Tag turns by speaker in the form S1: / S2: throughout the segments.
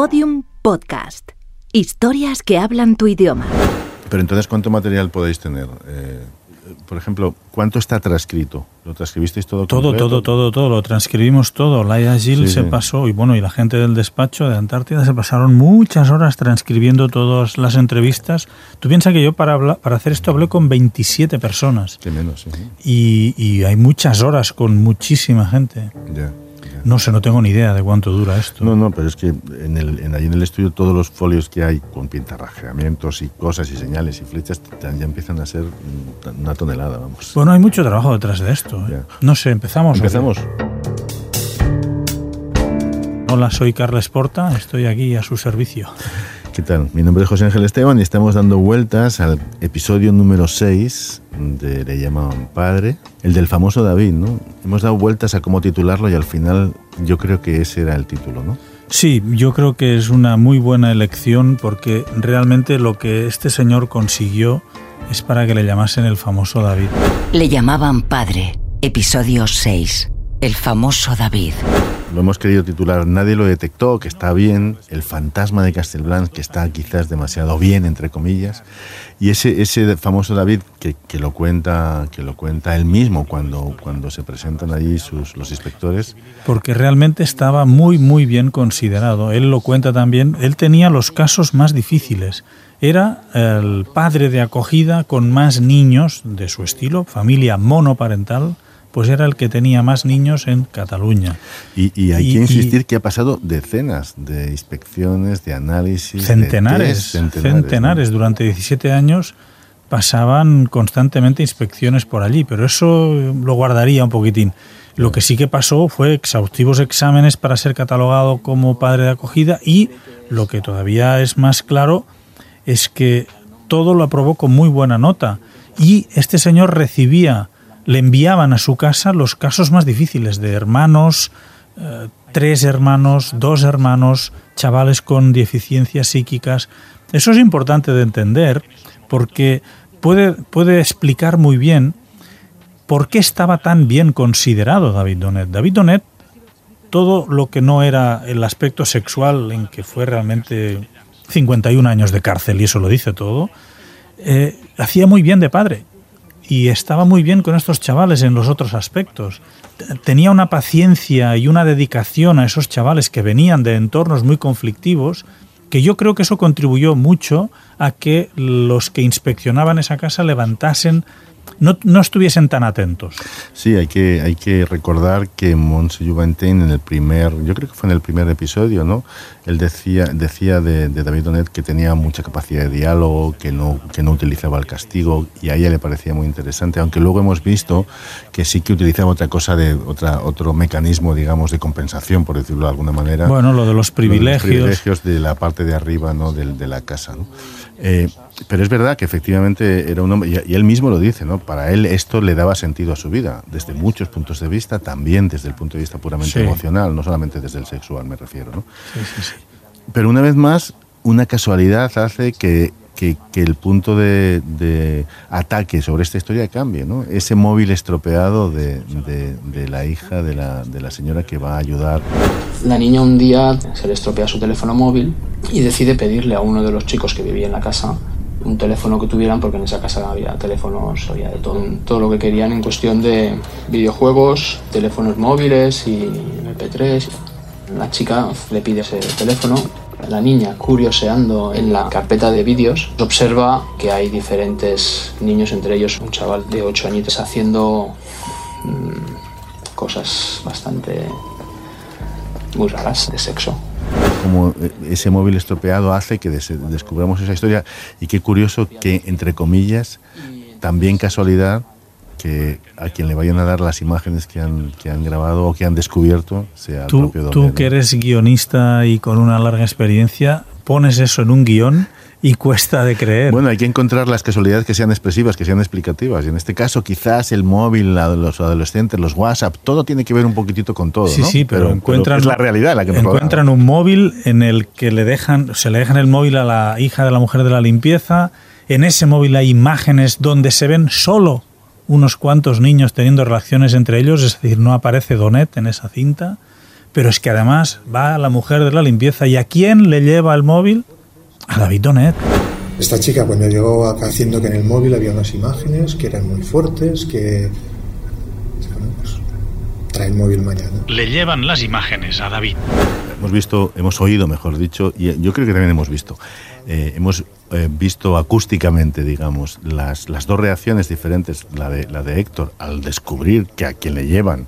S1: Podium Podcast. Historias que hablan tu idioma.
S2: Pero entonces, ¿cuánto material podéis tener? Eh, por ejemplo, ¿cuánto está transcrito? ¿Lo transcribisteis todo?
S3: Todo,
S2: completo?
S3: todo, todo, todo. Lo transcribimos todo. Laia Gil
S2: Sí,
S3: se
S2: sí.
S3: pasó, y bueno, y la gente del despacho de Antártida se pasaron muchas horas transcribiendo todas las entrevistas. Tú piensas que yo para, hablar- para hacer esto hablé con 27 personas.
S2: Que menos, sí.
S3: Y, y hay muchas horas con muchísima gente.
S2: Ya, ya.
S3: No sé, no tengo ni idea de cuánto dura esto.
S2: No, no, pero es que en el, en, allí en el estudio todos los folios que hay con pintarrajeamientos y cosas y señales y flechas ya empiezan a ser mm, una tonelada, vamos.
S3: Bueno, hay mucho trabajo detrás de esto. ¿eh? No sé, empezamos.
S2: Empezamos.
S3: Hola, soy Carles Porta, estoy aquí a su servicio.
S2: ¿Qué tal? Mi nombre es José Ángel Esteban y estamos dando vueltas al episodio número 6 de Le llamaban padre, el del famoso David, ¿no? Hemos dado vueltas a cómo titularlo y al final yo creo que ese era el título, ¿no?
S3: Sí, yo creo que es una muy buena elección porque realmente lo que este señor consiguió es para que le llamasen el famoso David.
S4: Le llamaban padre. Episodio 6. El famoso David.
S2: Lo hemos querido titular Nadie lo detectó, que está bien, El fantasma de Castelblanc, que está quizás demasiado bien, entre comillas, y ese, ese famoso David que, que lo cuenta que lo cuenta él mismo cuando, cuando se presentan allí sus, los inspectores.
S3: Porque realmente estaba muy, muy bien considerado. Él lo cuenta también. Él tenía los casos más difíciles. Era el padre de acogida con más niños de su estilo, familia monoparental, pues era el que tenía más niños en Cataluña.
S2: Y, y hay
S3: Y-
S2: que
S3: y-
S2: insistir que ha pasado decenas de inspecciones, de análisis. de
S3: Centenares,
S2: test,
S3: centenares.
S2: centenares. ¿no?
S3: Durante 17 años pasaban constantemente inspecciones por allí, pero eso lo guardaría un poquitín. Lo que sí que pasó fue exhaustivos exámenes para ser catalogado como padre de acogida y lo que todavía es más claro es que todo lo aprobó con muy buena nota y este señor recibía, le enviaban a su casa los casos más difíciles de hermanos, eh, tres hermanos, dos hermanos, chavales con deficiencias psíquicas. Eso es importante de entender porque puede, puede explicar muy bien por qué estaba tan bien considerado David Donet. David Donet, todo lo que no era el aspecto sexual en que fue realmente 51 años de cárcel, y eso lo dice todo, eh, hacía muy bien de padre y estaba muy bien con estos chavales en los otros aspectos. Tenía una paciencia y una dedicación a esos chavales que venían de entornos muy conflictivos, que yo creo que eso contribuyó mucho a que los que inspeccionaban esa casa levantasen, no, no estuviesen tan atentos.
S2: Sí, hay que, hay que recordar que Montse Juventin en el primer, yo creo que fue en el primer episodio, ¿no? Él decía, decía de, de David Donet que tenía mucha capacidad de diálogo, que no, que no utilizaba el castigo, y a ella le parecía muy interesante, aunque luego hemos visto que sí que utilizaba otra cosa de, otra, otro mecanismo, digamos, de compensación, por decirlo de alguna manera.
S3: Bueno, lo de los
S2: Lo de los
S3: privilegios.
S2: privilegios de la parte de arriba ¿no? de, de la casa. ¿no? Eh, pero es verdad que efectivamente era un hombre, y, él mismo lo dice, ¿no? para él esto le daba sentido a su vida, desde muchos puntos de vista, también desde el punto de vista puramente
S3: Sí.
S2: emocional, no solamente desde el sexual me refiero. ¿no?
S3: Sí, sí, sí.
S2: Pero una vez más, una casualidad hace que, que- que el punto de, de ataque sobre esta historia cambie. ¿no? Ese móvil estropeado de, de- de la hija de la, de la señora que va a ayudar
S5: La niña un día se le estropea su teléfono móvil y decide pedirle a uno de los chicos que vivía en la casa un teléfono que tuvieran porque en esa casa había teléfonos, había de todo, todo lo que querían en cuestión de videojuegos, teléfonos móviles y MP3. La chica le pide ese teléfono. La niña, curioseando en la carpeta de vídeos, observa que hay diferentes niños, entre ellos un chaval de 8 añitos, haciendo mm, cosas bastante muy raras de sexo.
S2: Como eh, ese móvil estropeado hace que des- descubramos esa historia. Y qué curioso que entre comillas también casualidad que a quien le vayan a dar las imágenes que han, que han grabado o que han descubierto sea el
S3: Tú,
S2: propio
S3: tú que eres guionista y con una larga experiencia, pones eso en un guion y cuesta de creer.
S2: Bueno, hay que encontrar las casualidades que sean expresivas, que sean explicativas. Y en este caso, quizás el móvil, la- los adolescentes, los WhatsApp, todo tiene que ver un poquitito con todo.
S3: sí,
S2: ¿no?
S3: sí, pero, encuentran,
S2: es la realidad la que nos
S3: encuentran un móvil en el que le dejan, se le dejan el móvil a la hija de la mujer de la limpieza. En ese móvil hay imágenes donde se ven solo unos cuantos niños teniendo relaciones entre ellos, es decir, no aparece Donet en esa cinta. Pero es que además va la mujer de la limpieza y ¿a quién le lleva el móvil? A David Donet.
S6: Esta chica cuando llegó acá haciendo que en el móvil había unas imágenes que eran muy fuertes, que bueno, pues, trae el móvil mañana.
S3: Le llevan las imágenes a David.
S2: Hemos visto, hemos oído, mejor dicho, y yo creo que también hemos visto. Eh, hemos eh, visto acústicamente, digamos, las, las dos reacciones diferentes, la de, la de Héctor al descubrir que a quien le llevan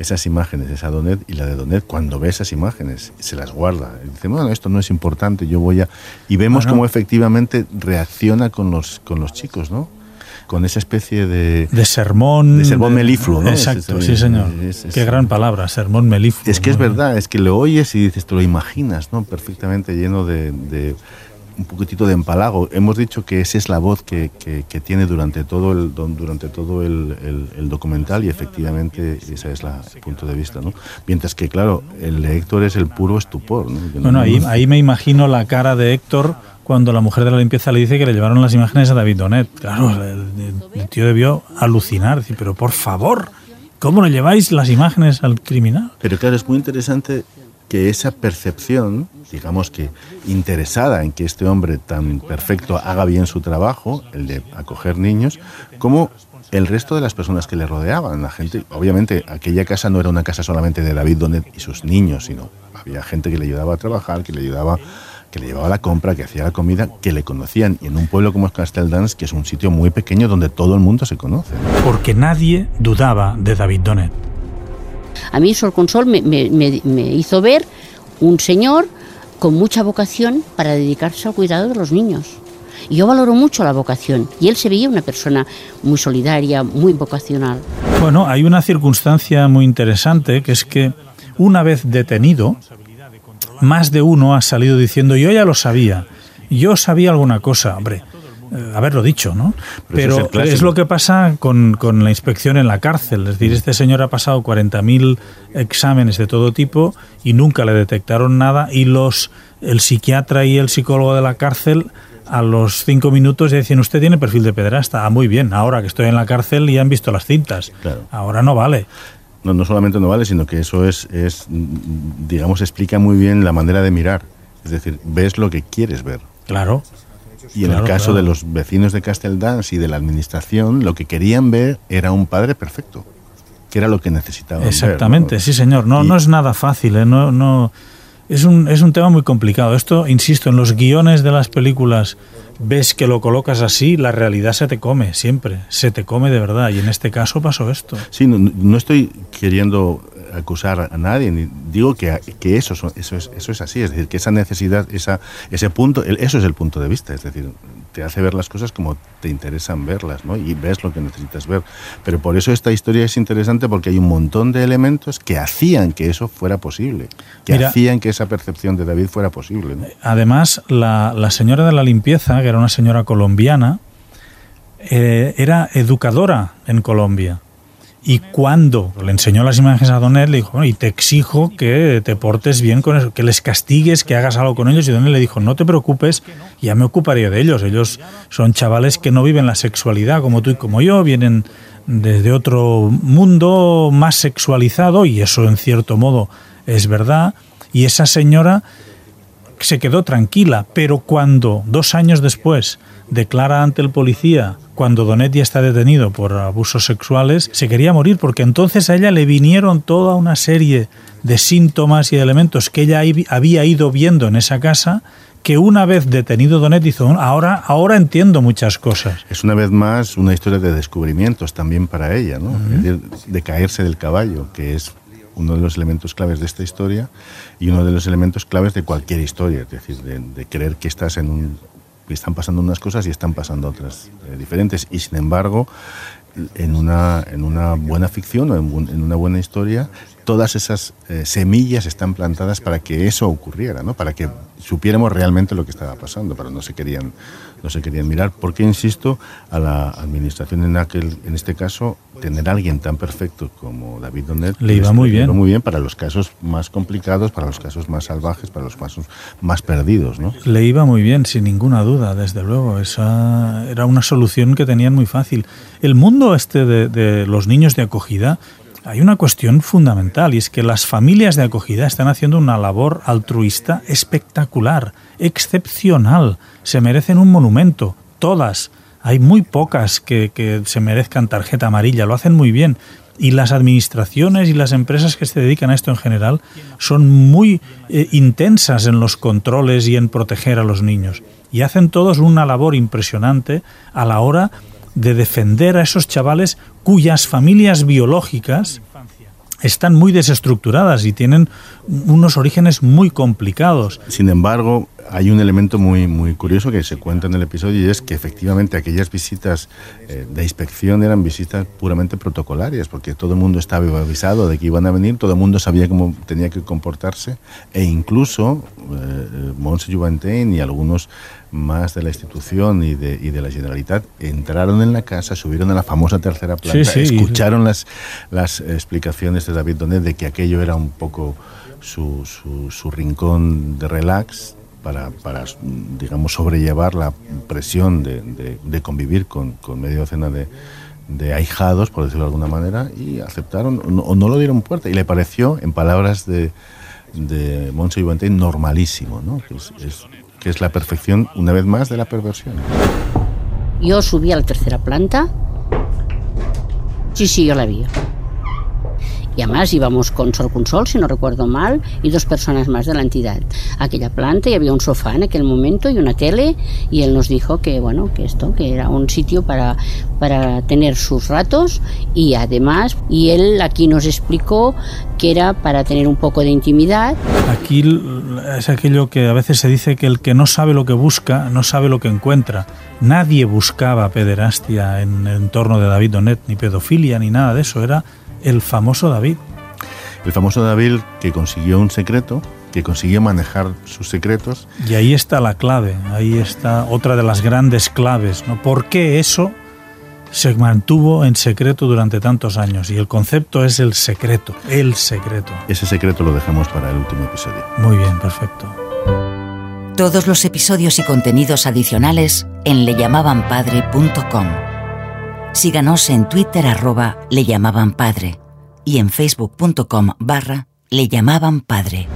S2: esas imágenes, esa Donet y la de Donet, cuando ve esas imágenes, se las guarda. Y dice, bueno, esto no es importante, yo voy a... Y vemos cómo efectivamente reacciona con los, con los chicos, ¿no? Con esa especie de...
S3: De sermón...
S2: De sermón melifluo, ¿no?
S3: Exacto, es, sí, señor. Es, Qué gran palabra, sermón melifluo.
S2: Es que es verdad, es que lo oyes y dices, te lo imaginas, ¿no? Perfectamente lleno de, de un poquitito de empalago. Hemos dicho que esa es la voz que, que, que tiene durante todo el durante todo el, el, el, documental y efectivamente ese es la, el punto de vista, ¿no? Mientras que claro, el de Héctor es el puro estupor, ¿no?
S3: Bueno, no, ahí, ahí me imagino la cara de Héctor cuando la mujer de la limpieza le dice que le llevaron las imágenes a David Donet. Claro, el, el tío debió alucinar, decir, pero por favor, ¿cómo le lleváis las imágenes al criminal?
S2: Pero claro, es muy interesante que esa percepción, digamos que interesada en que este hombre tan perfecto haga bien su trabajo, el de acoger niños, como el resto de las personas que le rodeaban, la gente, obviamente aquella casa no era una casa solamente de David Donet y sus niños, sino había gente que le ayudaba a trabajar, que le ayudaba que le llevaba la compra, que hacía la comida, que le conocían. Y en un pueblo como es Casteldans, que es un sitio muy pequeño donde todo el mundo se conoce.
S3: Porque nadie dudaba de David Donet.
S7: A mí Sol Consol me, hizo ver un señor con mucha vocación para dedicarse al cuidado de los niños. Y yo valoro mucho la vocación y él se veía una persona muy solidaria, muy vocacional.
S3: Bueno, hay una circunstancia muy interesante que es que una vez detenido, más de uno ha salido diciendo yo ya lo sabía, yo sabía alguna cosa, hombre, haberlo dicho, ¿no? Pero, Pero es, es, lo que pasa con, con, la inspección en la cárcel. Es decir, este señor ha pasado 40.000 exámenes de todo tipo y nunca le detectaron nada y los el psiquiatra y el psicólogo de la cárcel a los cinco minutos decían, usted tiene perfil de pederasta. Ah, muy bien, ahora que estoy en la cárcel y han visto las cintas.
S2: Claro.
S3: Ahora no vale.
S2: No, no solamente no vale, sino que eso es, es, digamos, explica muy bien la manera de mirar. Es decir, ves lo que quieres ver.
S3: Claro.
S2: Y en
S3: Claro,
S2: el caso
S3: claro.
S2: de los vecinos de Casteldans y de la administración, lo que querían ver era un padre perfecto, que era lo que necesitaban
S3: Exactamente,
S2: ver, ¿no?
S3: sí señor. No,
S2: Y-
S3: no es nada fácil, ¿eh? no, no, es, un, es un tema muy complicado. Esto, insisto, en los guiones de las películas ves que lo colocas así, la realidad se te come, siempre, se te come de verdad. Y en este caso pasó esto.
S2: Sí, no, no estoy queriendo acusar a nadie, ni digo que, que eso, eso, es, eso es así, es decir, que esa necesidad, esa, ese punto, el- eso es el punto de vista, es decir, te hace ver las cosas como te interesan verlas, ¿no? Y ves lo que necesitas ver. Pero por eso esta historia es interesante porque hay un montón de elementos que hacían que eso fuera posible, que
S3: Mira-
S2: hacían que esa percepción de David fuera posible, ¿no?
S3: Además, la, la señora de la limpieza, que era una señora colombiana, eh, era educadora en Colombia. Y cuando le enseñó las imágenes a Donet, le dijo, "Bueno, y te exijo que te portes bien con eso, que les castigues, que hagas algo con ellos. Y Donet le dijo, no te preocupes, ya me ocuparé de ellos. Ellos son chavales que no viven la sexualidad como tú y como yo, vienen desde otro mundo más sexualizado, y eso en cierto modo es verdad. Y esa señora se quedó tranquila, pero cuando dos años después declara ante el policía, cuando Donet ya está detenido por abusos sexuales, se quería morir porque entonces a ella le vinieron toda una serie de síntomas y de elementos que ella había ido viendo en esa casa que una vez detenido Donet hizo, ahora, ahora entiendo muchas cosas.
S2: Es una vez más una historia de descubrimientos también para ella, ¿no? Es decir, de caerse del caballo, que es uno de los elementos claves de esta historia y uno de los elementos claves de cualquier historia, es decir, de, creer que estás en un que están pasando unas cosas y están pasando otras eh, diferentes. Y sin embargo en una, en una buena ficción o en una buena historia todas esas eh, semillas están plantadas para que eso ocurriera, ¿no? para que supiéramos realmente lo que estaba pasando, pero no se querían, no se querían mirar. Porque, insisto, a la administración en, aquel, en este caso, tener a alguien tan perfecto como David Donet
S3: Le iba
S2: les-
S3: muy
S2: le
S3: bien.
S2: muy bien para los casos más complicados, para los casos más salvajes, para los casos más perdidos. ¿no?
S3: Le iba muy bien, sin ninguna duda, desde luego. Esa era una solución que tenían muy fácil. El mundo este de, de los niños de acogida, hay una cuestión fundamental y es que las familias de acogida están haciendo una labor altruista espectacular, excepcional. Se merecen un monumento, todas. Hay muy pocas que, se merezcan tarjeta amarilla, lo hacen muy bien. Y las administraciones y las empresas que se dedican a esto en general son muy eh, intensas en los controles y en proteger a los niños. Y hacen todos una labor impresionante a la hora defender a esos chavales cuyas familias biológicas están muy desestructuradas y tienen unos orígenes muy complicados.
S2: Sin embargo, hay un elemento muy, muy curioso que se cuenta en el episodio y es que efectivamente aquellas visitas eh, de inspección eran visitas puramente protocolarias, porque todo el mundo estaba avisado de que iban a venir, todo el mundo sabía cómo tenía que comportarse e incluso eh, Monse Juventain y algunos más de la institución y de, y de la Generalitat entraron en la casa, subieron a la famosa tercera planta, escucharon las, las explicaciones de David Donet de que aquello era un poco su, su, rincón de relax para, para, digamos, sobrellevar la presión de, de, convivir con, con media docena de, de ahijados, por decirlo de alguna manera, y aceptaron o no, lo dieron puerta. Y le pareció, en palabras de, de Monse Ivante, normalísimo, ¿no? es, que es la perfección, una vez más, de la perversión.
S7: Yo subí a la tercera planta. Sí, sí, yo la vi. Y además íbamos con Sol Consol, si no recuerdo mal, y dos personas más de la entidad. Aquella planta y había un sofá en aquel momento y una tele y él nos dijo que bueno, que esto, que era un sitio para, para tener sus ratos y además, y él aquí nos explicó que era para tener un poco de intimidad.
S3: Aquí es aquello que a veces se dice que el que no sabe lo que busca, no sabe lo que encuentra. Nadie buscaba pederastia en el entorno de David Donet, ni pedofilia, ni nada de eso. Era el famoso David.
S2: El famoso David que consiguió un secreto, que consiguió manejar sus secretos.
S3: Y ahí está la clave, ahí está otra de las grandes claves, ¿no? ¿Por qué eso se mantuvo en secreto durante tantos años? Y el concepto es el secreto, el secreto.
S2: Ese secreto lo dejamos para el último episodio.
S3: Muy bien, perfecto.
S4: Todos los episodios y contenidos adicionales en leyamabanpadre.com. Síganos en Twitter arroba le llamaban padre y en facebook.com barra le llamaban padre.